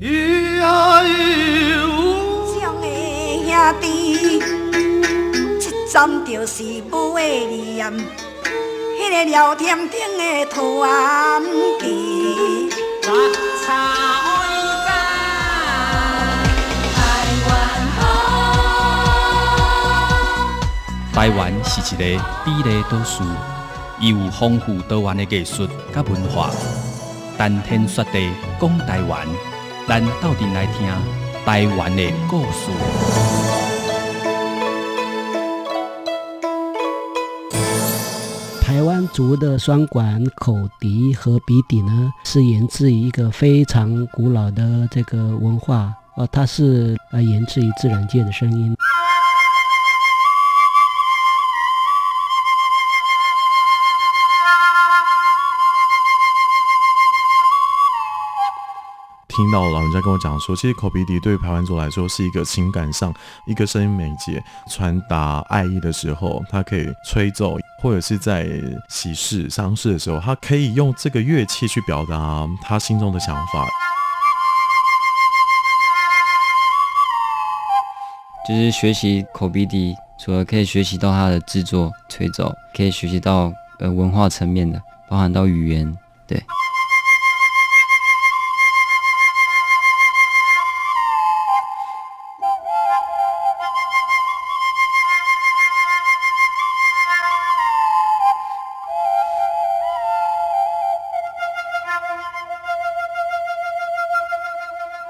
将的兄弟，一站就是无的念，迄个聊天顶的传奇。台湾是一个美丽都市，伊有丰富多元的艺术甲文化。谈天说地讲台湾，咱斗阵来听台湾的故事。台湾族的双管口笛和鼻笛呢，是源自于一个非常古老的这个文化，呃，它是呃源自于自然界的声音。听到老人家跟我讲说，其实口鼻笛对排湾族来说是一个情感上一个声音媒介，传达爱意的时候，它可以吹奏，或者是在喜事、丧事的时候，他可以用这个乐器去表达他心中的想法。就是学习口鼻笛，除了可以学习到它的制作、吹奏，可以学习到呃文化层面的，包含到语言，对。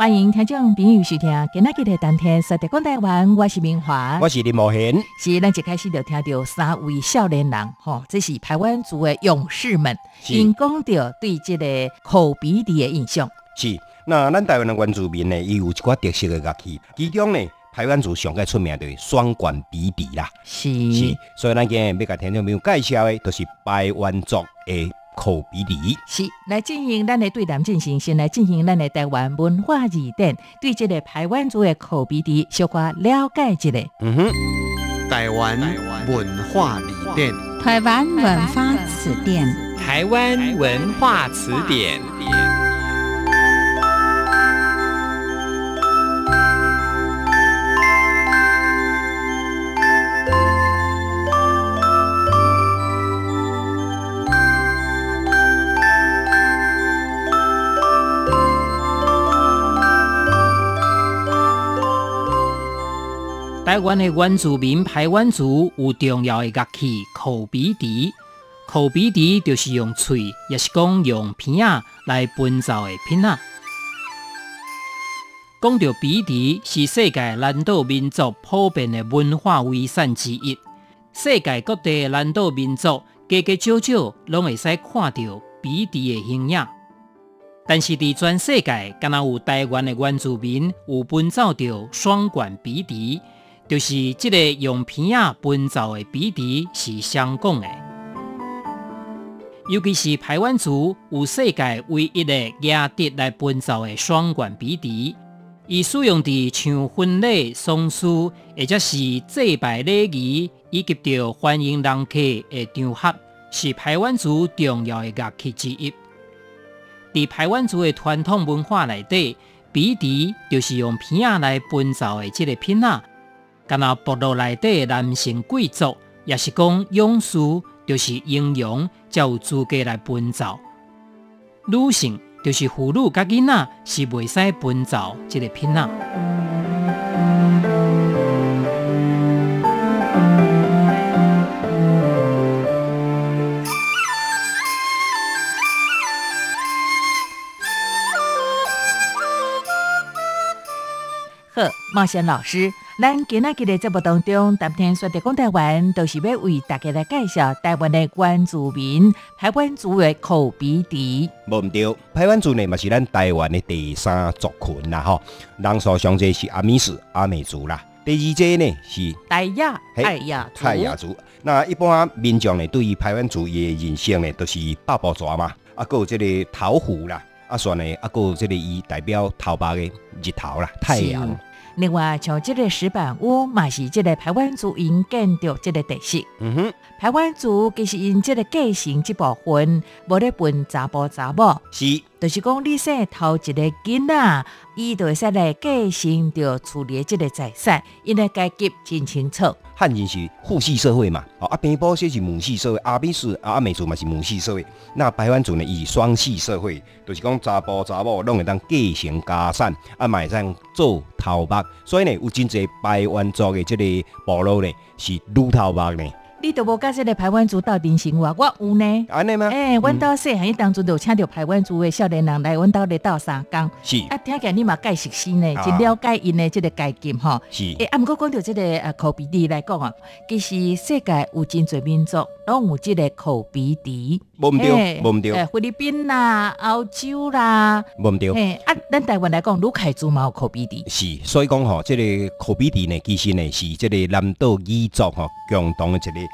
欢迎听众朋友收听今仔日的当天说的讲台湾，我是明华，我是林茂贤。是咱一开始就听到三位少年人，吼，这是台湾族的勇士们，因讲到对这个口鼻笛的印象。是，那咱台湾的原住民呢，伊有一寡特色的乐器，其中呢，台湾族上个出名的双管鼻笛啦。是，是，所以咱今日要甲听众朋友介绍的，就是台湾族的。口鼻笛是来进行咱的对谈进行，先来进行咱的台湾文化字典，对这个台湾族的口鼻笛小可了解一下。嗯哼，台湾文化字典，台湾文化词典，台湾文化词典。台湾的原住民排湾族有重要的乐器口鼻笛，口鼻笛就是用喙，也是讲用鼻仔来奔走的鼻仔。讲到鼻笛，是世界南岛民族普遍的文化遗产之一。世界各地南岛民族加加少少拢会使看到鼻笛的形影，但是伫全世界，敢若有台湾的原住民有奔走着双管鼻笛。就是这个用片仔奔奏的比笛是相共的，尤其是台湾族有世界唯一的雅笛来奔奏的双管比笛，伊使用伫像婚礼、丧事，或者是祭拜礼仪以及着欢迎人客的场合，是台湾族重要的乐器之一。伫台湾族的传统文化内底，比笛就是用片仔来奔奏的这个品仔。敢若部落内底男性贵族，也是讲勇士，就是英雄，才有资格来奔走。女性就是妇女甲囡仔，是袂使奔走这个品仔。好，冒险老师。咱今仔日的节目当中，谈天说地讲台湾，都是要为大家来介绍台湾的原住民台湾族的口鼻笛。无毋对，台湾族呢嘛是咱台湾的第三族群啦吼。人数上济是阿米斯阿美族啦，第二者呢是泰雅泰雅泰雅族。那一般民众呢对于台湾族的印象呢，都是八宝蛇嘛，啊，有这个桃虎啦，啊，算呢，啊，有这个伊代表头巴的日头啦，太阳。另外，像这个石板屋，嘛是这个台湾族因建筑这个特色。嗯哼，台湾族其实因这个继承这部分，无咧分查甫查某，是，就是讲你生头一个囡仔，伊就会使来继承着处理即个财产，因为阶级真清楚。汉人是父系社会嘛，哦啊，平埔说是母系社会，阿美族啊阿美族嘛是母系社会，那台湾族呢以双系社会，就是讲查甫查某拢会当继承家产，啊嘛会当做头目，所以呢有真侪台湾族的即个部落呢是女头目呢。你都无甲即个排湾族斗阵生活，我有呢。安尼吗？诶，阮兜细汉，伊当初就请着排湾族的少年人来阮兜咧斗相共。是。啊，听起来你嘛介熟悉呢，真了解因的即个概念吼。是。诶，啊，毋过讲到即个呃口鼻笛来讲啊，其实世界有真侪民族拢有即个口鼻笛。无毋对，无毋对。诶，菲律宾啦、澳洲啦。无毋对。诶，啊，咱台湾来讲，卢凯族嘛有口鼻笛。是，所以讲吼，即个口鼻笛呢，其实呢是即个南岛彝族吼共同的一个。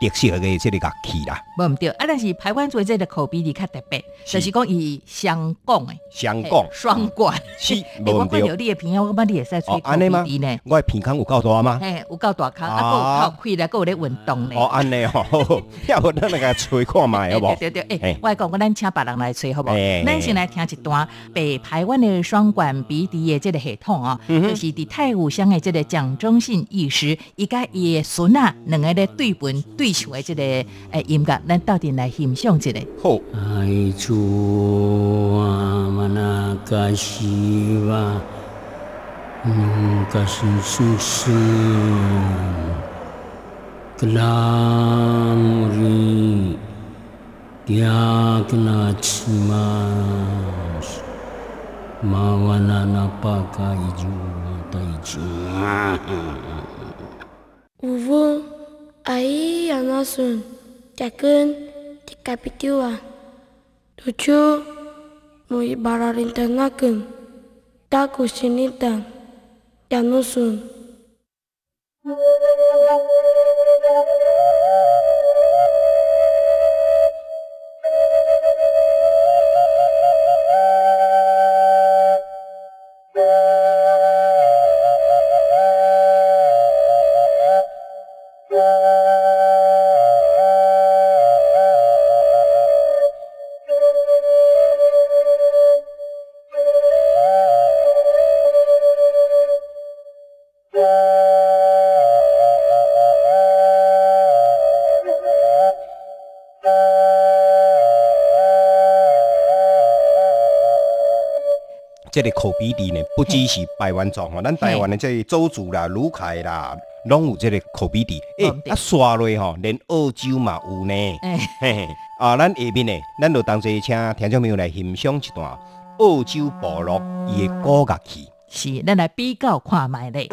特色嘅即个乐器啦，无毋对，啊，但是台湾做即个口鼻笛较特别，就是讲伊双管诶，双管双管，是 无毋对。我看到你的鼻腔，我感觉你会使吹口鼻笛呢。我诶片孔有够大吗？嘿，有够大腔，啊，够透开咧，够有咧运动咧。哦，安尼吼，要不咱来个吹看卖好无？对对对，诶，我讲我咱请别人来吹好无？咱先来听一段北台湾的双管鼻笛诶即个系统哦，就是伫太武乡诶即个蒋中信医师，伊甲伊诶孙啊两个咧对本对。追求的这个诶音乐，咱到底来欣赏一下。好。爱主啊，玛那嘎西哇，努嘎西苏苏，格拉姆里，迪亚格纳奇玛，玛瓦那那巴嘎伊主达伊主。呜呜。Aí a nosso tekun te capitua. Tuchu mui bararinta nakun. Taku sinita ya nosun. Thank you. 这个口鼻笛呢，不只是台湾种哦，咱台湾的这周族啦、卢凯啦，拢有这个口鼻笛。诶，啊，刷落吼，连澳洲嘛有呢。嘿嘿，啊，咱下面呢，咱就同齐请听众朋友来欣赏一段澳洲部落伊的歌乐器。是，咱来比较看卖咧。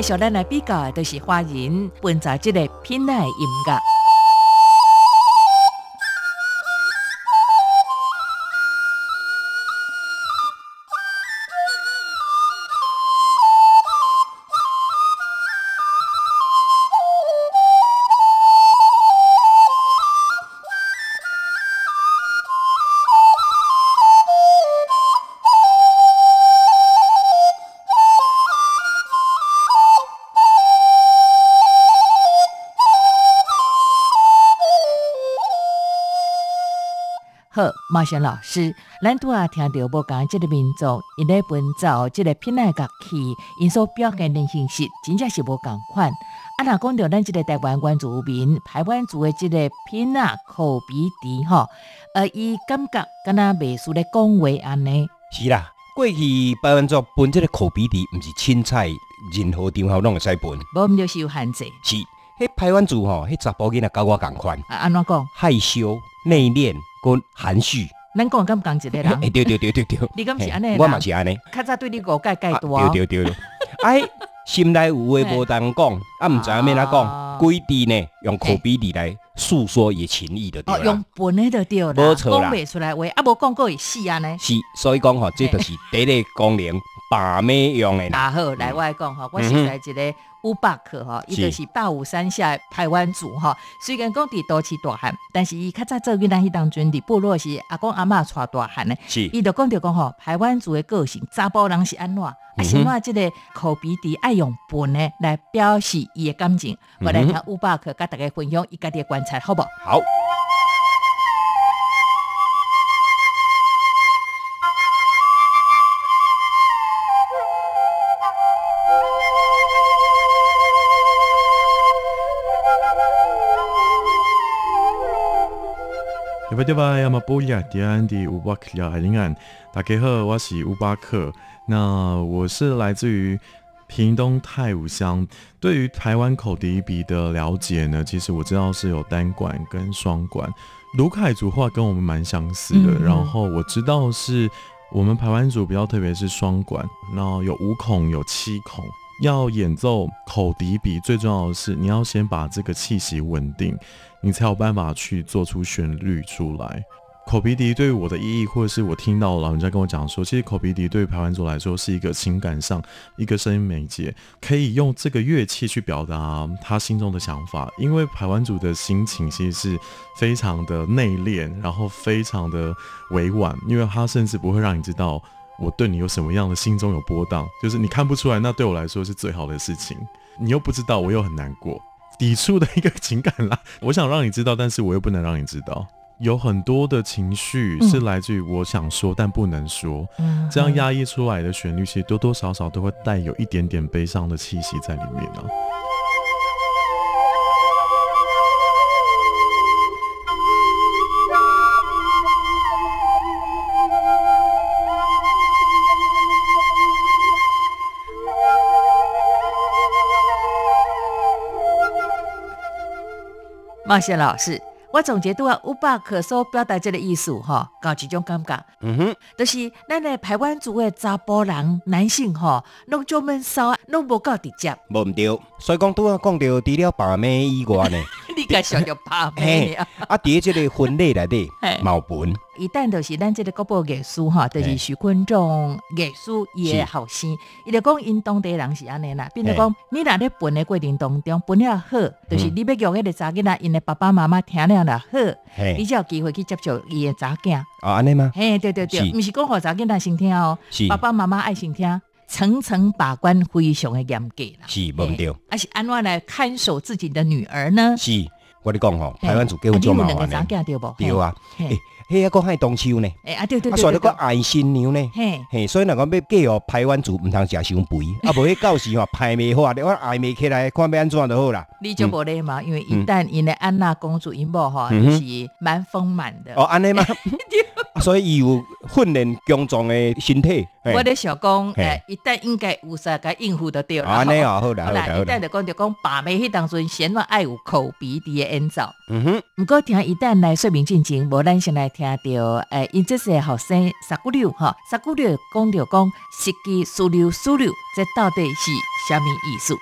继续咱来比较的，都是华人本在这个品类音乐。好，马翔老师，咱拄啊听到无共即个民族，因咧本奏即个品类乐器，因所表现的形式，真正是无共款。啊，若讲到咱即个台湾原住民、台湾族的即个品啊口鼻笛吼，呃，伊感觉敢若袂输咧讲话安尼。是啦，过去台湾族分即个口鼻笛，毋是凊彩任何场合拢会使分，无毋就是有限制。是，迄台湾族吼，迄查甫囡仔甲我共款。啊，安怎讲？害羞、内敛。跟含蓄，咱讲敢讲一个人？哎，对对对对对，你敢是安尼？我嘛是安尼。较早对你误解介多。对对对。哎，心内有话无当讲，啊，毋知影要哪讲，规地呢用口鼻笛来诉说伊情意的对。用本的就对啦，没错啦讲袂出来话，啊无讲过会死啊呢。是，所以讲吼，这就是第一个功能，把妹用的啦。啊好，来我来讲吼，我是嗯哼在一个乌巴克吼，伊是就是大武山下的台湾族吼。虽然讲伫都市大汉，但是伊较早做囡仔迄当中伫部落是阿公阿嬷带大汉的，是伊就讲着讲吼，台湾族的个性，查甫人是安怎？啊，是怎即个口鼻笛爱用笨呢来表示伊的感情？我来听乌巴克甲大家分享伊家己的观察，好不好？好。对吧对吧？要么不雅迪安迪乌巴克亚海林安，大家好，我是乌巴克。那我是来自于屏东太武乡。对于台湾口笛笔的了解呢，其实我知道是有单管跟双管。卢凯族话跟我们蛮相似的，嗯嗯然后我知道是我们台湾族比较特别是双管，然后有五孔有七孔。要演奏口笛笔，最重要的是你要先把这个气息稳定，你才有办法去做出旋律出来。口鼻笛对于我的意义，或者是我听到老人家跟我讲说，其实口鼻笛对于排湾族来说是一个情感上一个声音媒介，可以用这个乐器去表达他心中的想法。因为排湾族的心情其实是非常的内敛，然后非常的委婉，因为他甚至不会让你知道我对你有什么样的心中有波荡，就是你看不出来，那对我来说是最好的事情。你又不知道，我又很难过，抵触的一个情感啦。我想让你知道，但是我又不能让你知道。有很多的情绪是来自于我想说但不能说，嗯这样压抑出来的旋律，其实多多少少都会带有一点点悲伤的气息在里面啊。马谢老师，我总结拄啊五百克所表达这个意思吼，搞一种感觉，嗯哼，就是咱的台湾族的查甫人男性吼，拢做闷骚，拢无够直接，无毋对，所以讲拄啊讲到除了把妹以外呢，你介绍着拍咩啊。啊，伫即个婚礼内底 嘿，毛本。一旦就是咱即个国宝艺术吼，就是徐坤仲艺术伊诶后生，伊就讲因当地人是安尼啦，变做讲你若咧分诶过程当中分了好，就是你要叫迄个查囡仔，因诶爸爸妈妈听了啦好，嘿。你才有机会去接触伊诶查囝。哦安尼吗？嘿，对对对，是。毋是讲互查囡仔先听哦是，爸爸妈妈爱先听，层层把关非常的严格啦。是无毋对，而且安怎来看守自己的女儿呢？是我你讲吼，台湾族结婚啊做麻烦呢，对无？对啊，嘿诶，迄个讲爱当秋呢，哎啊对对啊，对所以咧讲爱新娘呢，嘿。嘿，所以若讲要嫁哦，台湾族毋通食伤肥，啊，无迄到时吼排袂好啊，我暧昧起来，看要安怎就好啦。你就无礼貌，因为一旦因的安娜公主因某吼，是蛮丰满的。哦，安尼吗？啊所以伊有训练强壮的身体。嘿我咧想讲，嘿诶，一旦应该有啥个应付得掉啦。啊安尼好啦好啦好啦一旦就讲就讲把妹迄当阵，先话爱有口鼻滴的演奏。嗯哼，毋过听一旦来说明进程，无咱先来听着，诶，因这些学生萨古柳吼，萨古柳讲着讲，实际输流输流，这到底是啥物意思？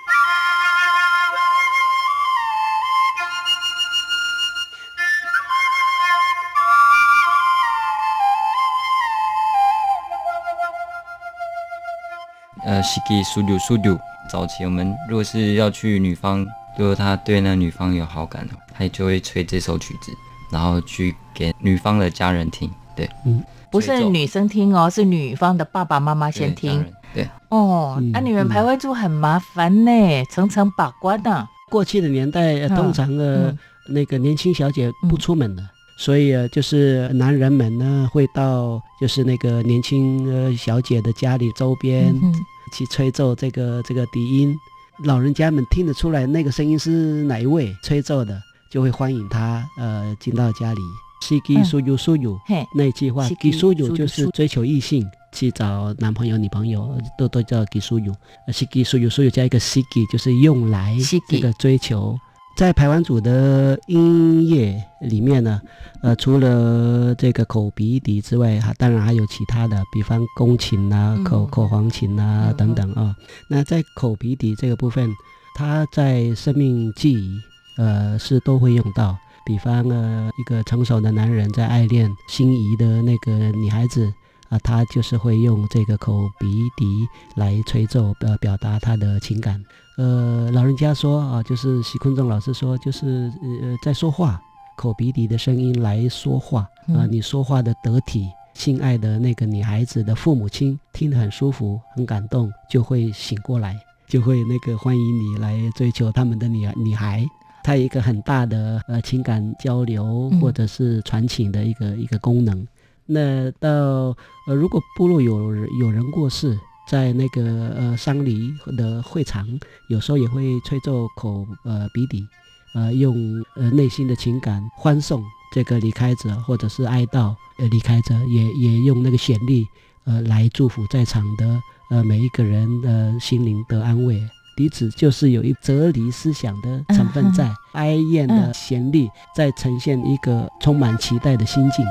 呃，西吉苏柳苏柳。早期我们如果是要去女方，如果他对那女方有好感的话，他就会吹这首曲子，然后去给女方的家人听。对，嗯不是女生听哦，是女方的爸爸妈妈先听。对，哦，嗯那、你们排湾族很麻烦呢，层层把关呢、过去的年代，通常呃、嗯那个年轻小姐不出门的，所以啊就是男人们呢会到就是那个年轻呃小姐的家里周边、嗯去吹奏这个这个笛音，老人家们听得出来那个声音是哪一位吹奏的，就会欢迎他呃进到家里。西基嗯苏有苏有嘿那一句话西，基基苏有就是追求异性，去找男朋友女朋友都都叫基苏有。呃西基苏有苏有加一个西基，就是用来这个追求。在排湾组的音乐里面呢，呃，除了这个口鼻笛之外，哈，当然还有其他的，比方宫琴啊、嗯口口簧琴啊、嗯等等啊。那在口鼻笛这个部分，它在生命记忆，呃，是都会用到。比方呃，一个成熟的男人在爱恋心仪的那个女孩子啊，他就是会用这个口鼻笛来吹奏，呃，表达他的情感。呃，老人家说啊，就是徐坤正老师说，就是呃，在说话，口鼻里的声音来说话啊，你说话的得体。心爱的那个女孩子的父母亲听得很舒服、很感动，就会醒过来，就会那个欢迎你来追求他们的女女孩。它一个很大的呃情感交流或者是传情的一个一个功能。那到呃如果部落有有人过世，在那个呃丧礼的会场，有时候也会吹奏口呃鼻笛，呃用呃内心的情感欢送这个离开者或者是哀悼。呃，离开者也也用那个旋律，呃，来祝福在场的呃每一个人的心灵的安慰。笛子就是有一哲理思想的成分在，哀怨的旋律在呈现一个充满期待的心境。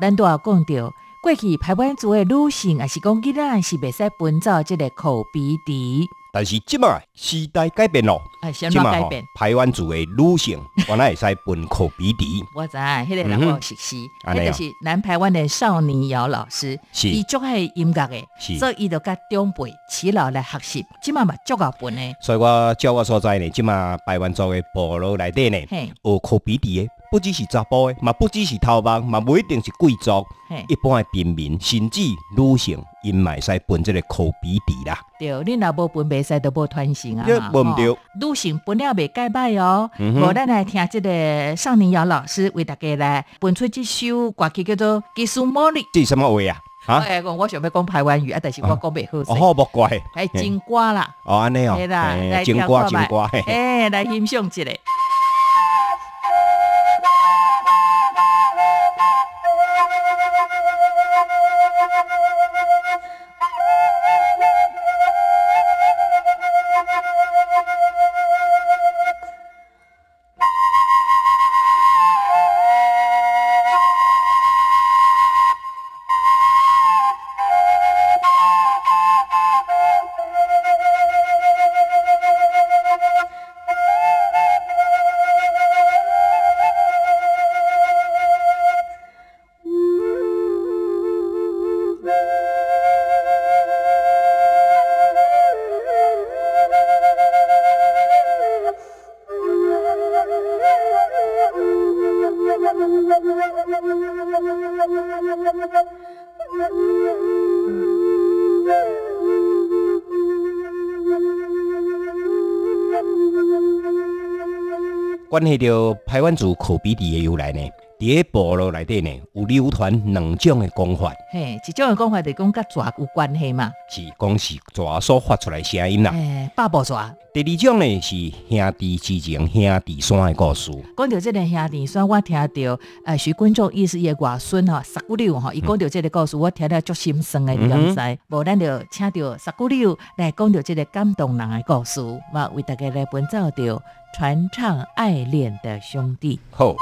咱都要讲到过去台湾族的女性，也是讲囡仔是袂使奔走这个口鼻笛。但是即卖时代改变咯，即卖改变，台湾族的女性原来会使分口鼻笛。我知，迄个人我熟悉，迄个是南台湾的少年姚老师，伊足系音乐的，所以伊就甲长辈、耆老来学习，即卖嘛足够分的。所以我照我所在呢，即卖台湾族的部落内底呢，学口鼻笛的。不只是查甫的，嘛不只是头毛，嘛不一定是贵族，一般的平民，甚至女性，因嘛会使分这个口鼻笛啦。对，你若无分袂使都无传承啊。无唔对，女性分了袂解歹哦。无咱来听这个少年瑶老师为大家来分出这首歌曲叫做《技术魔力》。这什么话啊？啊？我想要讲台湾语啊，但是我讲袂好。哦，莫怪。系金瓜啦。哦，安尼哦。系啦，来金瓜，金瓜。诶，来欣赏一下。关系到台湾族口鼻笛的由来呢，伫个部落内底呢，有流传两种的讲法。嘿，一种的讲法就讲甲蛇有关系嘛，是讲是蛇所发出来声音啦。诶，八宝蛇。第二种呢是兄弟之情、兄弟山的故事。讲到这个兄弟山，我听到呃徐观众意思伊外孙哈，十姑六吼，伊讲到这个故事，我听了足心酸的，你敢知？无咱就请到十姑六来讲到这个感动人的故事，嘛为大家来分奏到。传唱爱恋的兄弟。后。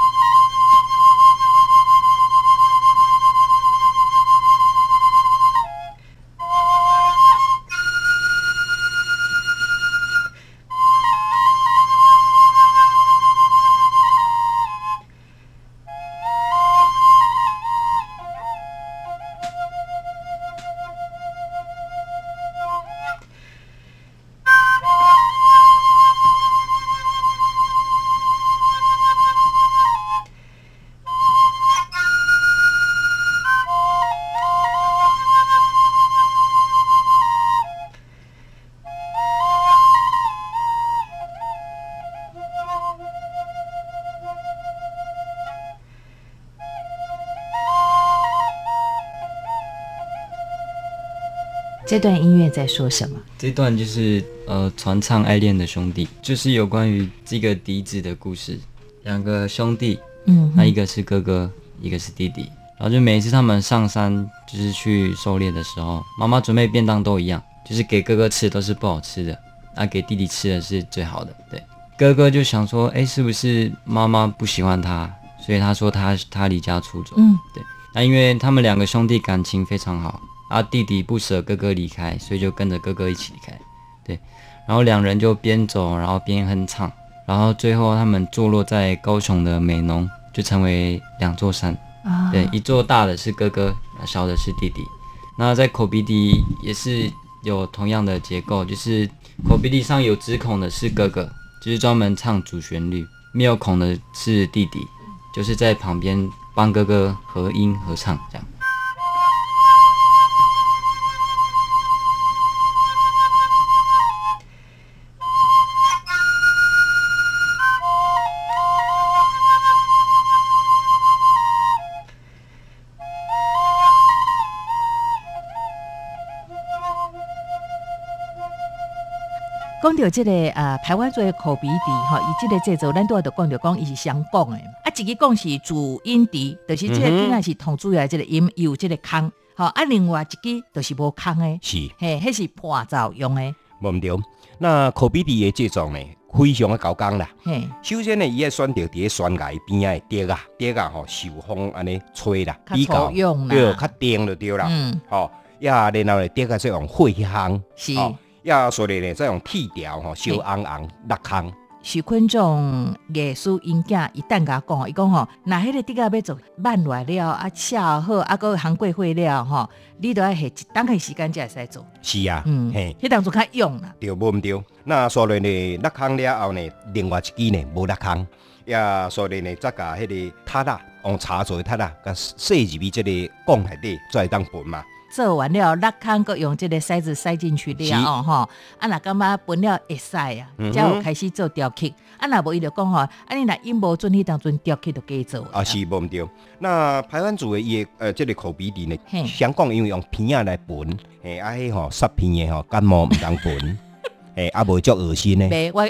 这段音乐在说什么？这段就是呃传唱爱恋的兄弟，就是有关于这个笛子的故事。两个兄弟，嗯，那一个是哥哥，一个是弟弟。然后就每一次他们上山就是去狩猎的时候，妈妈准备便当都一样，就是给哥哥吃的都是不好吃的，那给弟弟吃的是最好的。对，哥哥就想说，哎，是不是妈妈不喜欢他，所以他说他他离家出走。嗯，对。那因为他们两个兄弟感情非常好，啊，弟弟不舍哥哥离开，所以就跟着哥哥一起离开。对，然后两人就边走，然后边哼唱，然后最后他们坐落在高雄的美浓，就成为两座山。啊，对，一座大的是哥哥，小的是弟弟。那在口鼻笛也是有同样的结构，就是口鼻笛上有指孔的是哥哥，就是专门唱主旋律；没有孔的是弟弟，就是在旁边帮哥哥合音合唱这样。讲到这个啊，台湾做的口鼻笛吼，伊这个制作，咱都要得讲着讲，伊是相讲的。啊，一个讲是主音笛，就是这个囡仔是同主要这个音有这个腔，吼啊，另外一个就是无腔的，是，嘿，迄是伴奏用的。无毋对，那口鼻笛的制作呢，非常的高工啦。嘿，首先呢，伊要选择伫咧悬崖边仔的笛啊，笛啊吼受风安尼吹啦，比较用啦，对，较定就对啦。嗯，吼，呀，然后呢，笛啊再用火香，是。呀，所以呢，再用铁条吼，烧红红落空。许坤仲艺术音架伊等甲讲，伊讲吼，那迄个底下要做慢来了啊，下好啊，个行过会了吼，你都要下一当个时间才会使做。是啊，嗯，嘿，迄当做较用啦。对，无毋对。那所以呢，落空了后呢，另外一支呢无落空，呀，所以呢，再甲迄个塔啦，用茶做塔啦，甲塞入去即个缸内底，再当分嘛。做完了，落空个用这个筛子塞进去了哦吼，啊若感觉分了会使啊，才有开始做雕刻。啊若无伊就讲吼，啊你若因无准，迄当阵雕刻就加做。啊是无毋对。那排湾族的伊的呃，这个口鼻笛呢，嘿香港因为用鼻仔来分，嘿啊迄吼塞鼻的吼感冒毋通分，嘿啊无足恶心呢。没我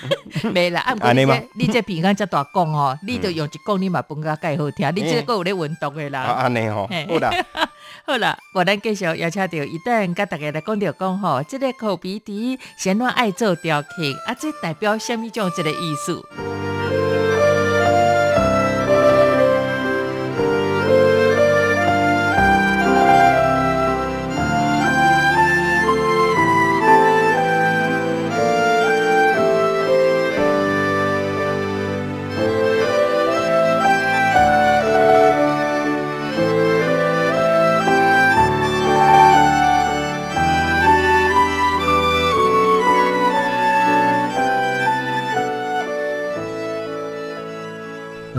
没啦，啊你这你这平安遮大讲吼，你就用一讲你嘛分甲介好听，你这个有咧运动的啦。啊安尼吼，好啦。好啦，我咱继续邀请到一旦，甲大家来讲着讲吼，即个口鼻笛先乱爱做雕刻，啊，这代表什么种一个意思？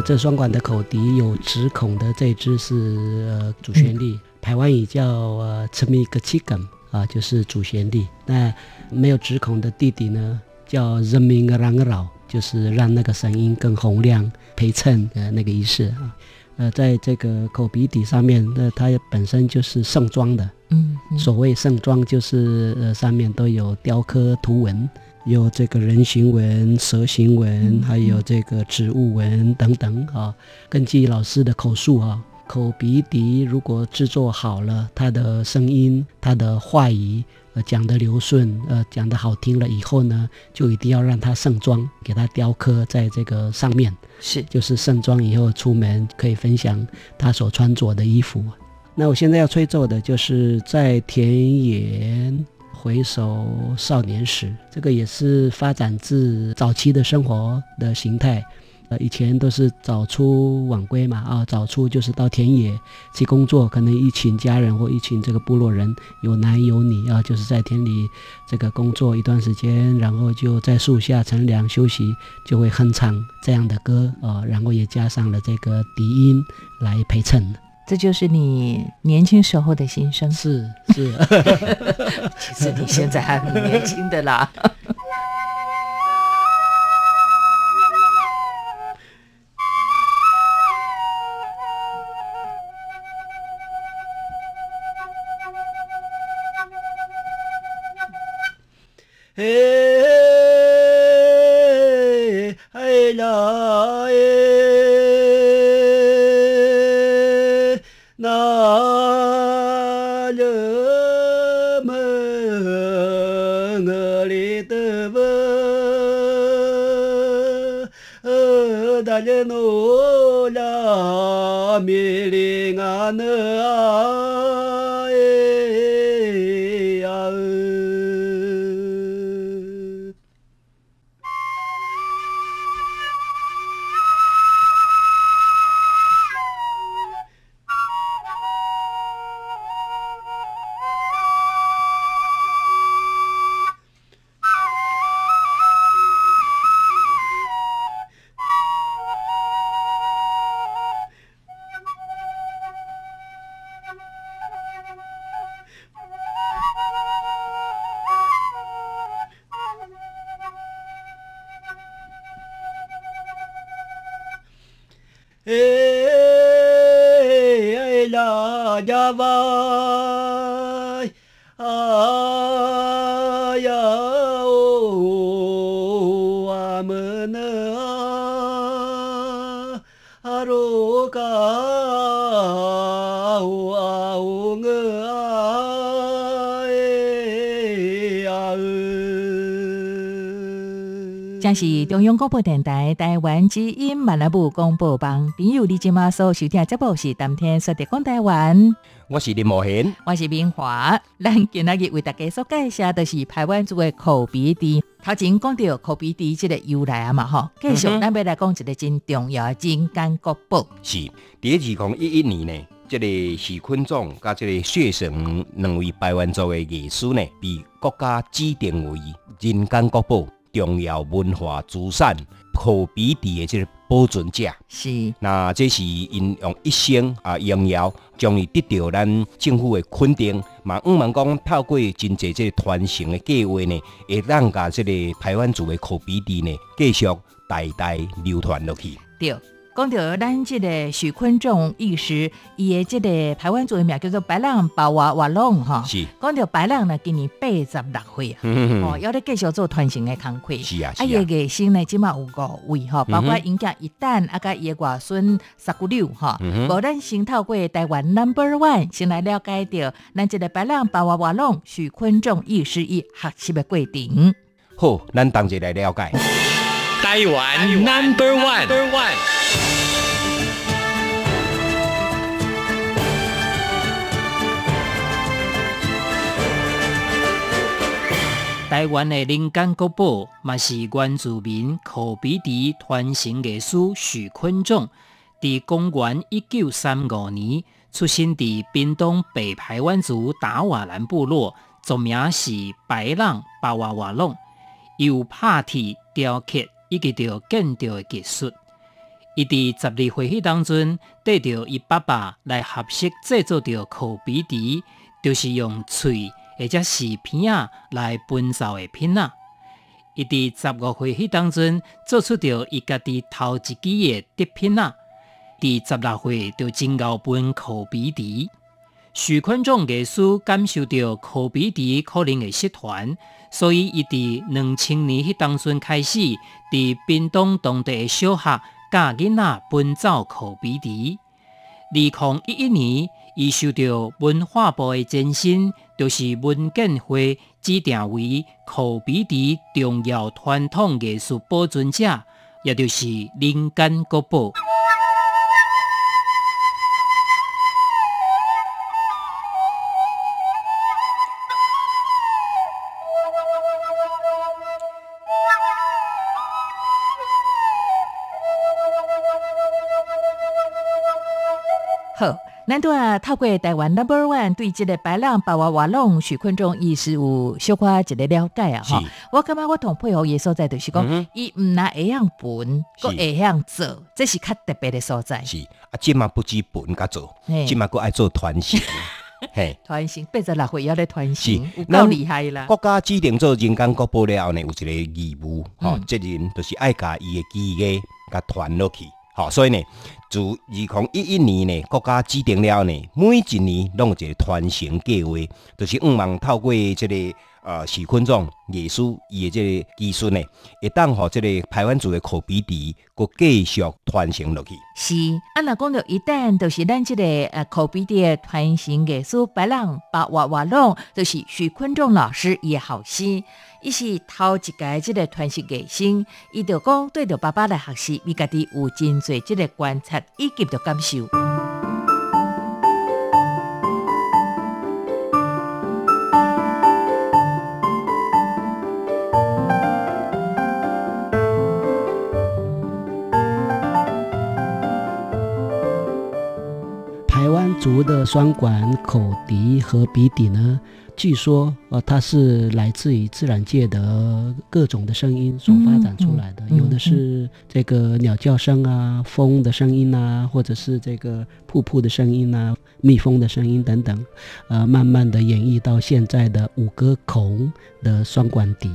这双管的口笛有直孔的这支是呃主旋律，台湾语叫呃沉迷个七梗啊，就是主旋律。那没有直孔的弟弟呢，叫人民个啷个老，就是让那个声音更洪亮陪衬的那个仪式啊。呃，在这个口鼻底上面，那它本身就是盛装的，嗯，所谓盛装就是呃上面都有雕刻图文。有这个人形纹、蛇形纹，还有这个植物纹等等啊。根据老师的口述啊，口鼻笛如果制作好了，它的声音、它的话语呃讲得流顺，呃讲得好听了以后呢，就一定要让它盛装，给它雕刻在这个上面。是，就是盛装以后出门可以分享他所穿着的衣服。那我现在要吹奏的就是在田野。回首少年时，这个也是发展自早期的生活的形态。呃，以前都是早出晚归嘛，啊，早出就是到田野去工作，可能一群家人或一群这个部落人，有男有女啊，就是在田里这个工作一段时间，然后就在树下乘凉休息，就会哼唱这样的歌啊，然后也加上了这个笛音来陪衬。这就是你年轻时候的心声，是是，其实你现在还很年轻的啦。将是中央广播电台台湾之音闽南部广播网，朋友你今马所收听节目是当天说的讲台湾。我是林茂贤，我是明华。咱今日为大家所介绍的是台湾族的口鼻笛。头前讲到口鼻笛这个由来啊嘛，吼，继续咱要来讲一个真重要的人间国宝。是，第二零一一年呢，这个许坤总甲这个谢成两位台湾族的艺术呢，被国家指定为人间国宝。重要文化资产可比地的这个保存者是，那这是因用一生啊荣耀，将伊得到咱政府的肯定，嘛毋茫讲透过真济这传承的计划呢，会让甲这个台湾族的可比地呢继续代代流传落去。对。讲到咱即个许坤仲意师，伊的即个台湾族的名叫做白浪包瓦瓦龙哈。是。讲到白浪呢，今年八十六岁啊，哦，要咧继续做团型的工课。是啊，是啊。啊，伊个生呢，起码有五位哈，包括因家一旦啊，甲伊的外孙十九六哈。无咱先透过台湾 Number One 先来了解到咱这个白浪包瓦瓦龙许坤仲意师伊学习的过程。好，咱同齐来了解。台湾 Number One。台湾的人间国宝，嘛是原住民口鼻笛传承艺师许坤仲，伫公元一九三五年出生伫屏东北排湾族达瓦兰部落，俗名是白浪巴瓦瓦浪，有拍铁、雕刻以及着建筑的技术。伊伫十二岁迄当中，得到伊爸爸来合适制作着口鼻笛，就是用喙。或者是片啊来分奏的片啊，伊伫十五岁迄当中做出着伊家己头一支的碟片啊，伫十六岁就真高分口鼻笛。许坤仲艺术感受到口鼻笛可能会失传，所以伊伫两千年迄当中开始，伫屏东当地的小学教囡仔分奏口鼻笛。二零一一年，伊受到文化部的真心。就是文建会指定为口鼻笛重要传统艺术保存者，也就是人间国宝。咱拄啊透过台湾 Number One 对即个白浪白娃娃龙许坤中意思有小可一个了解啊！哈，我感觉我同配合伊所在就是讲，伊毋拿会晓本，个会晓做，这是较特别的所在。是啊，即嘛不止本甲做，即嘛佫爱做团形。嘿，团形八十六岁要咧团形，有够厉害啦！国家指定做人工国宝了后呢，有一个义务，吼，责任就是爱甲伊的基业甲传落去。好，所以呢，自二零一一年呢，国家制定了呢，每一年拢有一个传承计划，就是毋望透过这个呃徐坤仲艺术伊的这个技术呢，会当互这个排湾族的口鼻笛，佮继续传承落去。是，啊，若讲到一旦就是咱这个呃口鼻笛传承艺术，白浪把娃娃弄，就是许坤仲老师也好心，伊是头一届这个传承艺生，伊就讲对着爸爸来学习，伊家己有真侪这个观察以及着感受。族的双管口笛和鼻笛呢，据说呃，它是来自于自然界的各种的声音所发展出来的，有的是这个鸟叫声啊、风的声音啊，或者是这个瀑布的声音啊、蜜蜂的声音等等，呃，慢慢的演绎到现在的五个孔的双管笛。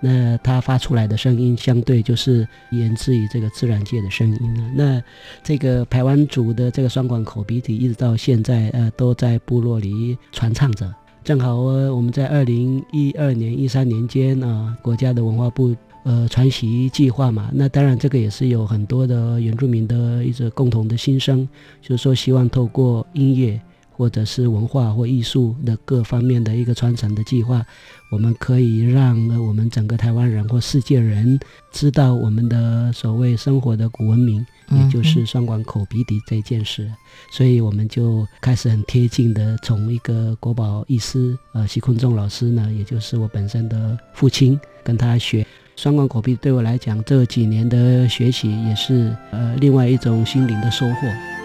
那它发出来的声音，相对就是源自于这个自然界的声音了。那这个排湾族的这个双管口鼻笛，一直到现在，呃，都在部落里传唱着。正好我们在二零一二年、一三年间啊，国家的文化部呃传习计划嘛，那当然这个也是有很多的原住民的一个共同的心声，就是说希望透过音乐。或者是文化或艺术的各方面的一个传承的计划，我们可以让我们整个台湾人或世界人知道我们的所谓生活的古文明，也就是双管口鼻笛这件事。所以我们就开始很贴近的从一个国宝艺师呃徐坤仲老师呢，也就是我本身的父亲，跟他学双管口鼻。对我来讲，这几年的学习也是呃另外一种心灵的收获。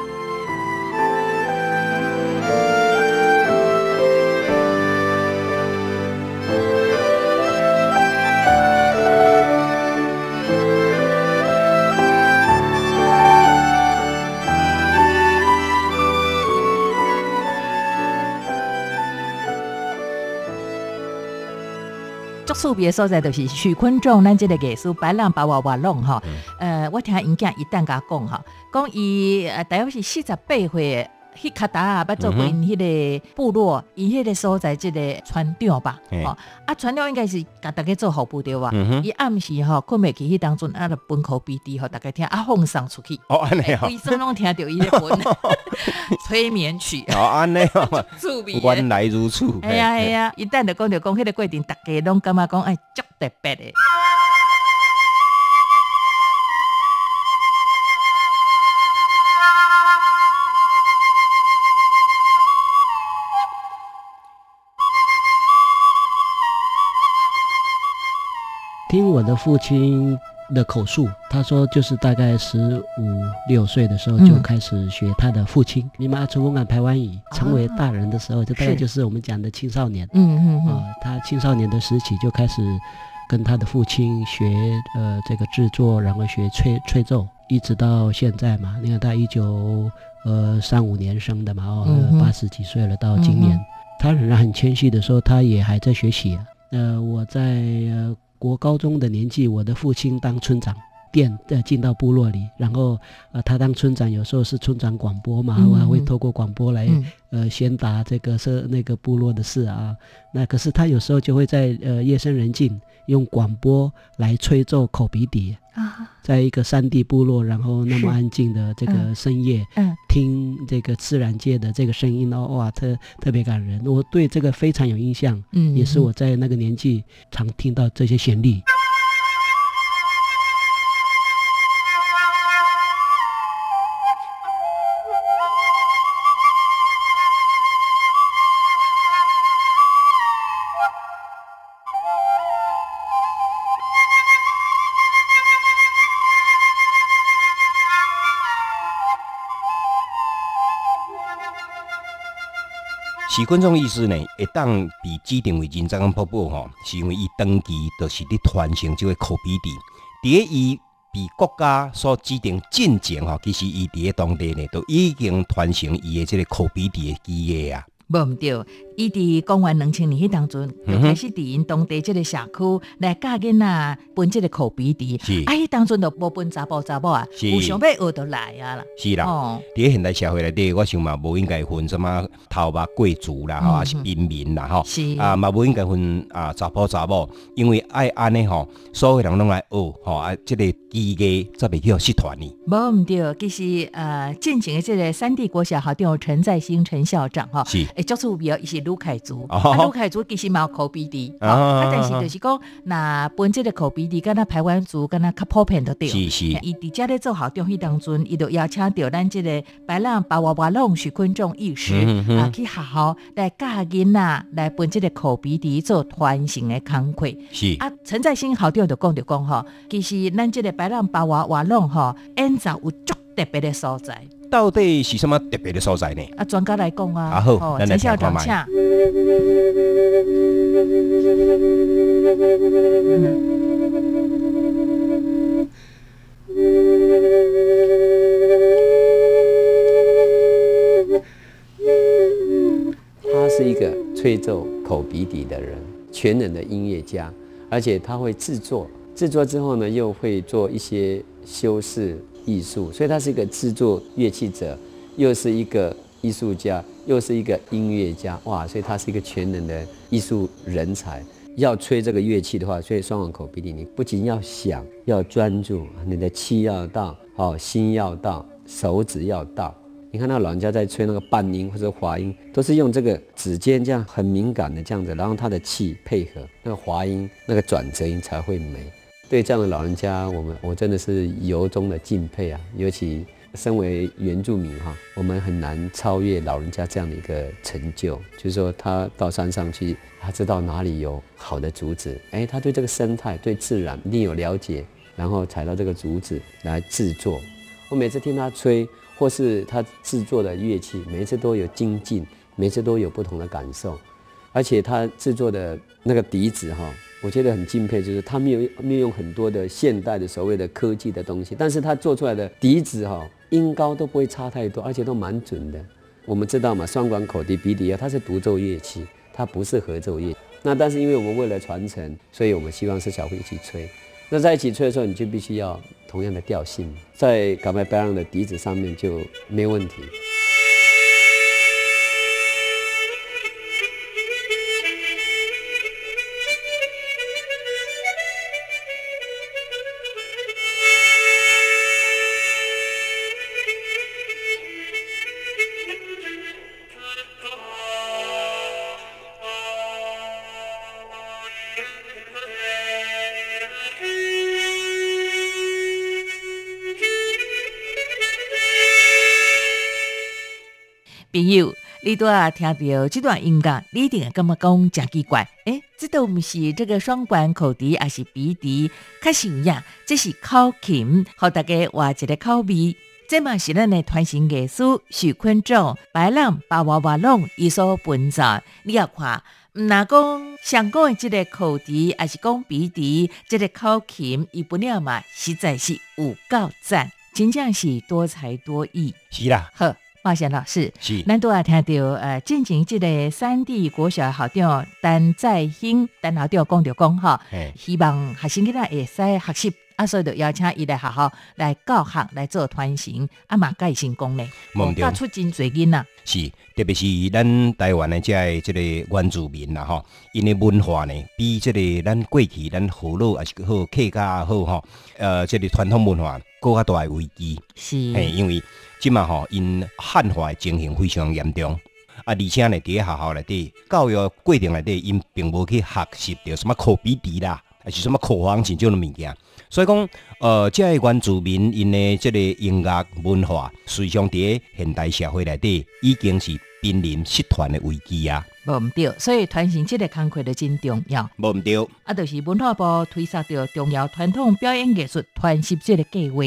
特别所在就是许昆仲，咱即个艺术白浪把娃娃弄吼。呃，我听因囝一旦甲讲吼，讲伊呃大约是四十八岁。去卡达啊，捌做过因迄个部落，因迄个所在即个船长吧，哦，啊船长应该是甲大家做服务对吧？伊暗时吼困袂去，迄当中啊，就本口鼻涕吼，大家听啊放送出去，哦安尼啊，医生拢听到伊咧分催眠曲，哦安尼啊，原来如此，哎呀哎呀，一旦就讲着讲迄个过程，大家拢感觉讲哎足特别的。听我的父亲的口述，他说就是大概十五六岁的时候就开始学他的父亲。你妈成功感台湾语，成为大人的时候，就大概就是我们讲的青少年。嗯嗯啊，他青少年的时期就开始跟他的父亲学呃这个制作，然后学吹吹奏，一直到现在嘛。你看他一九呃三五年生的嘛，哦，八十几岁了，到今年，他仍然很谦虚的说，他也还在学习。呃，我在呃。国高中的年纪，我的父亲当村长，店呃进到部落里，然后呃他当村长，有时候是村长广播嘛，我还会透过广播来呃宣达这个是那个部落的事啊。那可是他有时候就会在呃夜深人静用广播来吹奏口鼻笛啊，在一个山地部落，然后那么安静的这个深夜，嗯，听这个自然界的这个声音哦，哇，特特别感人。我对这个非常有印象，嗯，也是我在那个年纪常听到这些旋律。是观众意思呢，会当被指定为人才瀑布吼，是因为伊长期都是伫传承这个口鼻笛。第一，伊被国家所指定进前吼，其实伊伫咧当地呢，都已经传承伊的这个口鼻笛的基业啊。无毋对，伊伫公元两千年迄当中，就开始伫因当地即个社区来教囡仔分即个口鼻笛。是。啊，迄当中就无分查甫查某啊，是。有想要学就来啊啦。是啦，哦。伫、现代社会内底，我想嘛，无应该分什么头目贵族啦，吼、嗯还是平民啦，吼、是。啊，嘛无应该分啊查甫查某，因为爱安尼吼，所有人拢来学，吼啊，即、个技艺则袂叫失传呢。无毋对，其实呃，进前的这个三地国小校长陈在兴陈校长吼，是。诶，足趣味哦，伊是卢凯族，卢凯族其实嘛有口鼻笛，啊啊，但是就是讲，那本这个口鼻笛，敢若台湾族，敢若较普遍都对。是是。伊伫遮咧做校长迄当中，伊就邀请到咱即个白浪白娃娃弄许坤仲医师嗯哼啊，去学校来教囡仔来分即个口鼻笛做传承的工课。是。啊，陈在兴校长就讲着讲吼，其实咱即个白浪白娃娃弄吼，演奏有足特别的所在。到底是什么特别的所在呢？啊，专家来讲啊，啊好哦咱来陈校长听看卖请。他是一个吹奏口鼻笛的人，全能的音乐家，而且他会制作，制作之后呢，又会做一些修饰艺术，所以他是一个制作乐器者，又是一个艺术家，又是一个音乐家，哇！所以他是一个全能的艺术人才。要吹这个乐器的话，所以双簧口鼻笛，你不仅要想，要专注，你的气要到，哦，心要到，手指要到。你看那老人家在吹那个半音或者滑音，都是用这个指尖这样很敏感的这样子，然后他的气配合那个滑音、那个转折音才会美。对这样的老人家，我们我真的是由衷的敬佩啊！尤其身为原住民哈，我们很难超越老人家这样的一个成就。就是说，他到山上去，他知道哪里有好的竹子，哎，他对这个生态、对自然一定有了解，然后采到这个竹子来制作。我每次听他吹，或是他制作的乐器，每一次都有精进，每次都有不同的感受。而且他制作的那个笛子哈，我觉得很敬佩，就是他没有没有用很多的现代的所谓的科技的东西，但是他做出来的笛子哈，音高都不会差太多，而且都蛮准的。我们知道嘛，双管口笛、鼻笛啊，它是独奏乐器，它不是合奏乐。那但是因为我们为了传承，所以我们希望是小会一起吹。那在一起吹的时候，你就必须要同样的调性，在港麦白浪的笛子上面就没问题。朋友，你拄啊听到这段音乐，你一定会感觉讲真奇怪。诶，这都毋是这个双管口笛，还是鼻笛？较像呀，这是口琴，互大家画一个口味。这嘛是咱的传承艺术许坤仲、白浪、巴娃娃弄伊所本造。你要看，毋若讲上讲的这个口笛，还是讲鼻笛，这个口琴，伊本了嘛，实在是有够赞，真正是多才多艺。是啦，好。华贤老师，是，咱都啊听到，呃，进前即个三地国小校长陈在兴，陈校长讲着讲吼，希望学生囡仔会使学习，啊，所以就邀请伊来学校来教学来做传承，啊嘛甲伊成功咧，教出真侪囡仔。是，特别是咱台湾的这个即个原住民啦吼，因的文化呢，比即个咱过去咱河洛也是好客家也好吼，呃，即个传统文化更较大诶危机。是，嘿，因为即嘛吼，因汉化诶情形非常严重。啊，而且呢，伫咧学校内底教育过程内底，因并无去学习着什么口笔笛啦，还是什么口簧琴这种物件。所以讲，呃，这个原住民因的即个音乐文化，实际上伫咧现代社会内底，已经是濒临失传的危机啊。无毋对，所以传承即个工课就真重要。无毋对，啊，就是文化部推出着重要传统表演艺术传承这个计划，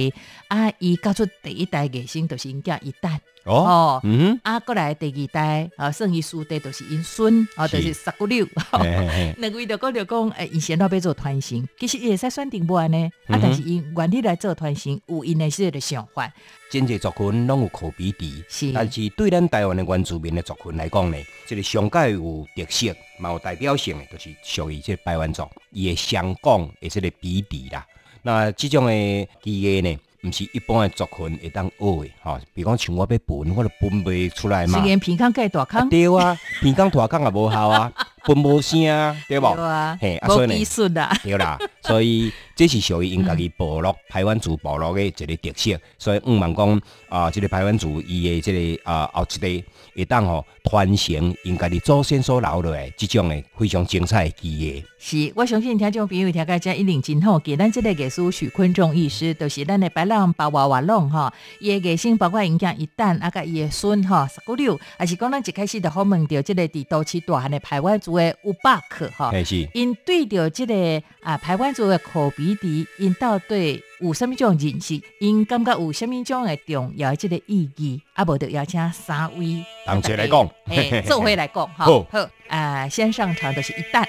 啊，伊教出第一代艺生就是因囝一旦。哦，嗯，啊，过来第二代，啊，剩余书弟就是因孙，啊，就是十个六，两位就讲着讲，诶，以前都要做传承，其实伊会使选定不安呢，啊，但是因原理来做传承，有因的是个想法。真济族群拢有口鼻笛，是，但是对咱台湾的原住民的族群来讲呢，这个上界有特色、有代表性的，就是属于这台湾族，伊的香港的这个比例啦。那这种的技艺呢？毋是一般的族群会当学的，吼，比如讲像我要分，我就分袂出来嘛。是连平康盖大康。对啊，平康大坑也无效啊，分无声，对无？对啊。嘿，所以呢，对啦，所以这是属于因家己部落台湾族部落的一个特色，所以毋茫讲啊，这个台湾族伊的这个啊后一代会当吼传承因家己祖先所留落来即种的非常精彩的记忆。是，我相信听众朋友听个这一定真好，给咱这个艺术许昆仲医师，都是咱的白浪白娃娃弄哈，伊的艺生包括影响一旦啊甲伊的孙哈，十九六，还是讲咱一开始就好问到即个伫都市大汉的台湾族的五百克哈，是，因对着这个啊台湾族的口鼻笛，因到底有什么种认识？因感觉有什么种的重要的这个意义？啊，无得邀请三位同齐来讲，哎，做回来讲 哈，好，啊，先上场的是一旦。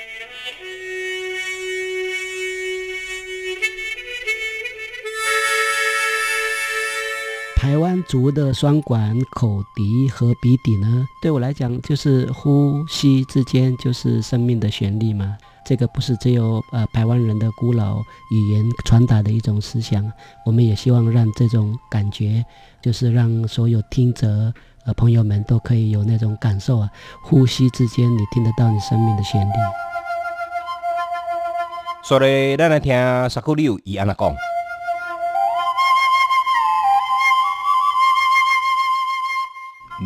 台湾族的双管口笛和鼻笛呢，对我来讲就是呼吸之间就是生命的旋律嘛。这个不是只有呃台湾人的古老语言传达的一种思想，我们也希望让这种感觉，就是让所有听者呃朋友们都可以有那种感受啊。呼吸之间，你听得到你生命的旋律。所以，咱来听十九六伊安那讲。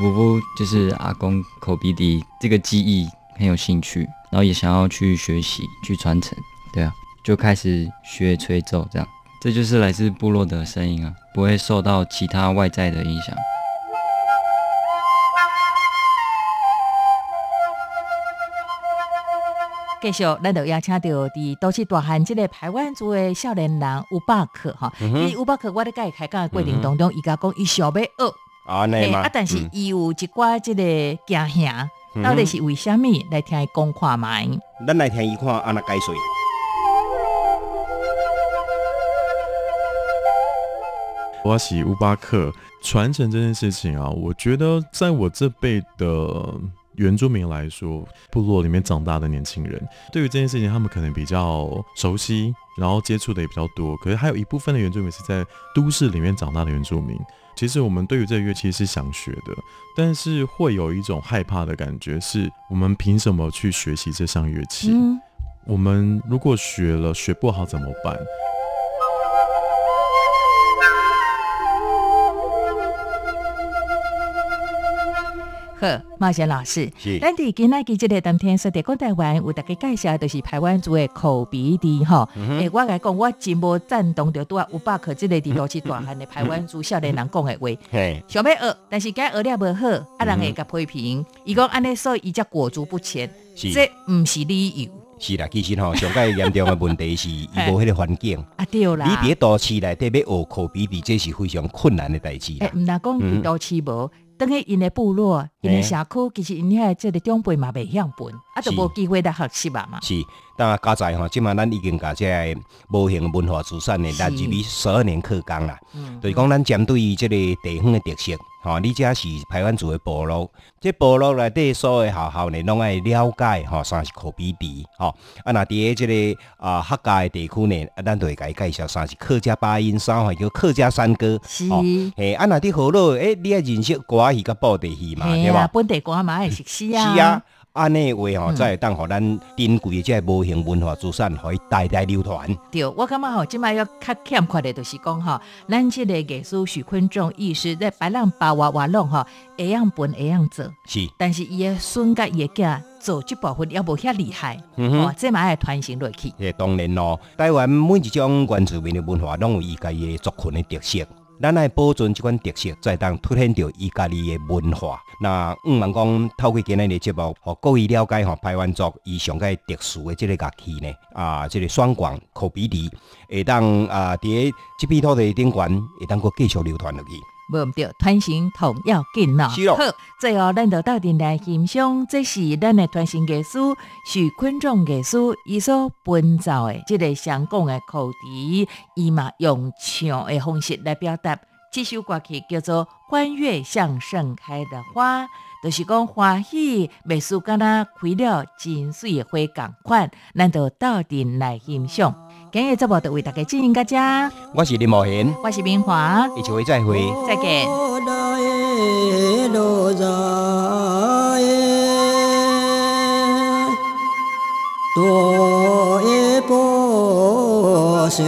我不就是阿公口鼻笛这个技艺很有兴趣，然后也想要去学习去传承，对啊，就开始学吹奏，这样，这就是来自部落的声音啊，不会受到其他外在的影响。继续，咱就邀请到伫都市大汉这个台湾族的少年人吴百克哈，伊吴百克我咧甲伊开讲的过程当中，伊甲讲伊想要学。啊，内嘛，啊，但是伊有一寡即个惊吓，到底是为虾米？来听伊讲看卖。咱来听伊看安那解说。我是乌巴克传承这件事情啊，我觉得在我这辈的原住民来说，部落里面长大的年轻人，对于这件事情，他们可能比较熟悉，然后接触的也比较多。可是还有一部分的原住民是在都市里面长大的原住民。其实我们对于这个乐器是想学的，但是会有一种害怕的感觉，是我们凭什么去学习这项乐器？我们如果学了学不好怎么办？好，茂贤老师，是。咱伫今仔日这个当天说的讲台湾，有大家介绍，就是台湾族的口鼻笛哈。诶，我来讲，我真无赞同着拄啊有百克这个伫都市大汉的台湾族少年人讲的话。想要学，但是该学了无好，啊人会甲批评。伊讲安尼所以伊才裹足不前，这毋是理由。是啦，其实吼，上个严重的问题是 伊无迄个环境。啊对啦。你伫都市内底要学口鼻笛，这是非常困难的代志。诶，毋若讲伫都市无。等于因的部落，因的社区，其实因遐即个长辈嘛未晓分，啊，就无机会来。学习啊嘛。是，但加在吼，即满咱已经甲即个无形文化资产的纳入去十二年课纲啦。嗯，就是讲咱针对于即个地方的特色。吼，你遮是台湾族的部落，这部落内底所有学校呢，拢爱了解吼，啥是可比迪，吼啊，那伫诶即个啊客家的地区呢，啊，咱都会甲伊介绍啥是客家八音，啥货叫客家山歌，是，嘿，啊，那伫河洛，诶，你爱认识歌戏甲布袋戏嘛，对吧？本地歌嘛爱熟悉啊。是啊。安尼话吼，才会当互咱珍贵即个无形文化资产，可以代代流传。对，我感觉吼，即摆要较欠缺的，就是讲吼，咱即个艺术许昆仲意识在白浪把娃娃弄吼，会样分会样做。是，但是伊的孙甲伊的囝做即部分，也无遐厉害。嗯哼，这嘛爱传承落去。诶，当然咯，台湾每一种原住民的文化，拢有伊家己的族群的特色。咱爱保存这款特色，再当凸显着伊家己的文化。那毋茫讲透过今日的节目，互各位了解吼台湾族伊上个特殊的这个乐器呢，啊，这个双管口鼻笛，会当啊，伫这片土地顶悬，会当佫继续流传落去。无毋对，传承同要紧咯。是咯。好，最后咱就到阵来欣赏，这是咱的传承艺术，是昆仲艺术伊所奔造的即个香港的口笛，伊嘛用唱的方式来表达。这首歌曲叫做《欢悦像盛开的花》，就是讲欢喜，美术敢若开了真水的花共款，咱就到阵来欣赏。今日节目就为大家进行到这。我是林茂贤，我是明华，一起会再会，再见。多一波些，